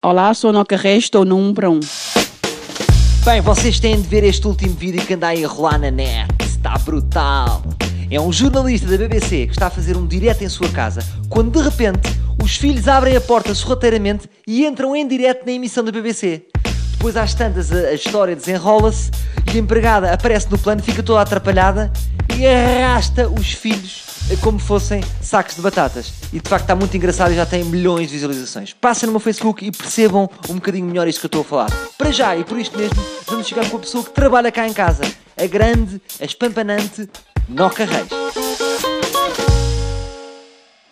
Olá, sou Noca Reis, estou no 1 para 1. Bem, vocês têm de ver este último vídeo que anda aí a rolar na net. Está brutal. É um jornalista da BBC que está a fazer um direto em sua casa, quando de repente os filhos abrem a porta sorrateiramente e entram em direto na emissão da BBC. Depois às tantas a, a história desenrola-se e a empregada aparece no plano, fica toda atrapalhada e arrasta os filhos como fossem sacos de batatas. E de facto está muito engraçado e já tem milhões de visualizações. Passem no meu Facebook e percebam um bocadinho melhor isto que eu estou a falar. Para já, e por isto mesmo, vamos chegar com a pessoa que trabalha cá em casa. A grande, a espampanante Noca Reis.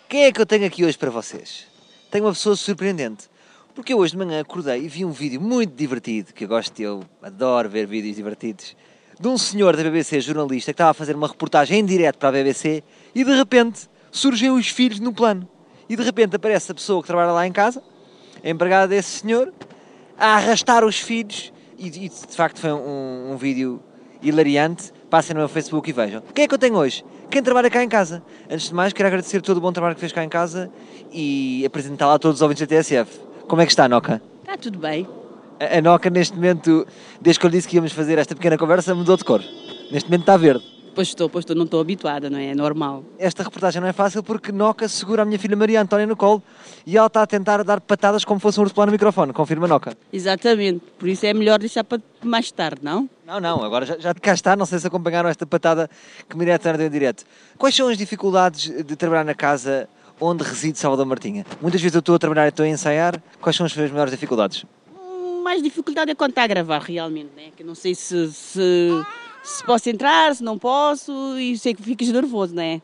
Quem é que eu tenho aqui hoje para vocês? Tenho uma pessoa surpreendente. Porque eu hoje de manhã acordei e vi um vídeo muito divertido, que eu gosto, eu adoro ver vídeos divertidos, de um senhor da BBC, jornalista, que estava a fazer uma reportagem em direto para a BBC e de repente surgiu os filhos no plano. E de repente aparece a pessoa que trabalha lá em casa, a empregada desse senhor, a arrastar os filhos e, e de facto foi um, um vídeo hilariante. Passem no meu Facebook e vejam. Quem é que eu tenho hoje? Quem trabalha cá em casa? Antes de mais, quero agradecer todo o bom trabalho que fez cá em casa e apresentá-la a todos os ouvintes da TSF. Como é que está, Noca? Está tudo bem. A, a Noca, neste momento, desde que eu disse que íamos fazer esta pequena conversa, mudou de cor. Neste momento está verde. Pois estou, pois estou, não estou habituada, não é? É normal. Esta reportagem não é fácil porque Noca segura a minha filha Maria Antónia no colo e ela está a tentar dar patadas como fosse um urso no microfone. Confirma, Noca? Exatamente. Por isso é melhor deixar para mais tarde, não? Não, não, agora já, já cá está, não sei se acompanharam esta patada que Maria Antónia deu em direto. Quais são as dificuldades de trabalhar na casa onde reside Salvador Martinha? Muitas vezes eu estou a trabalhar e estou a ensaiar. Quais são as suas maiores dificuldades? Mais dificuldade é quando está a gravar, realmente, né? Que não sei se, se, se posso entrar, se não posso e sei que ficas nervoso, não é?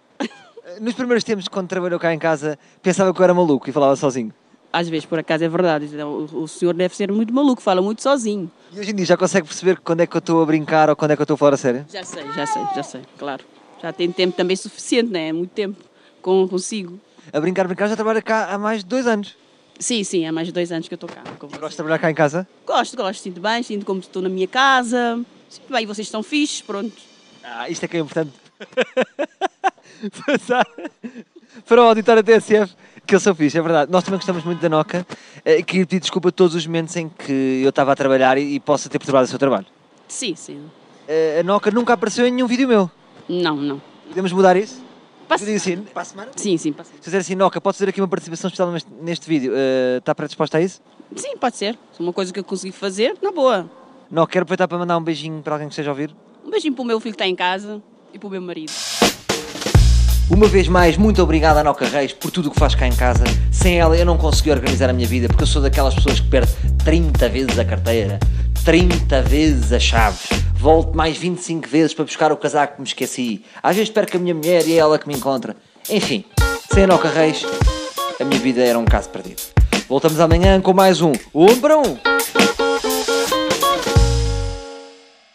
Nos primeiros tempos, quando trabalhou cá em casa, pensava que eu era maluco e falava sozinho. Às vezes, por acaso, é verdade. O, o senhor deve ser muito maluco, fala muito sozinho. E hoje em dia já consegue perceber quando é que eu estou a brincar ou quando é que eu estou a falar a sério? Já sei, já sei, já sei, claro. Já tenho tempo também suficiente, não é? Muito tempo com, consigo. A brincar, brincar, já trabalha cá há mais de dois anos. Sim, sim, há mais de dois anos que eu estou cá. Gosta de trabalhar cá em casa? Gosto, gosto, sinto bem, sinto como estou na minha casa. Sinto bem, vocês estão fixes, pronto. Ah, isto é que é importante. Passar para o auditório TSF, que eu sou fixe, é verdade. Nós também gostamos muito da Noca. Eh, Queria pedir desculpa a todos os momentos em que eu estava a trabalhar e, e possa ter perturbado o seu trabalho. Sim, sim. Eh, A Noca nunca apareceu em nenhum vídeo meu. Não, não. Podemos mudar isso? Passo- Eu assim, para a semana? Sim, sim, passa. Se fizer assim, Noca, pode fazer aqui uma participação especial neste, neste vídeo. Eh, está predisposta a isso? Sim, pode ser. Se uma coisa que eu consegui fazer, na boa. Não, quero aproveitar para mandar um beijinho para alguém que esteja a ouvir. Um beijinho para o meu filho que está em casa e para o meu marido. Uma vez mais, muito obrigado à Noca Reis por tudo o que faz cá em casa. Sem ela eu não consegui organizar a minha vida porque eu sou daquelas pessoas que perde 30 vezes a carteira, 30 vezes as chaves, volto mais 25 vezes para buscar o casaco que me esqueci. Às vezes perco a minha mulher e é ela que me encontra. Enfim, sem a Noca Reis, a minha vida era um caso perdido. Voltamos amanhã com mais um Um para Um.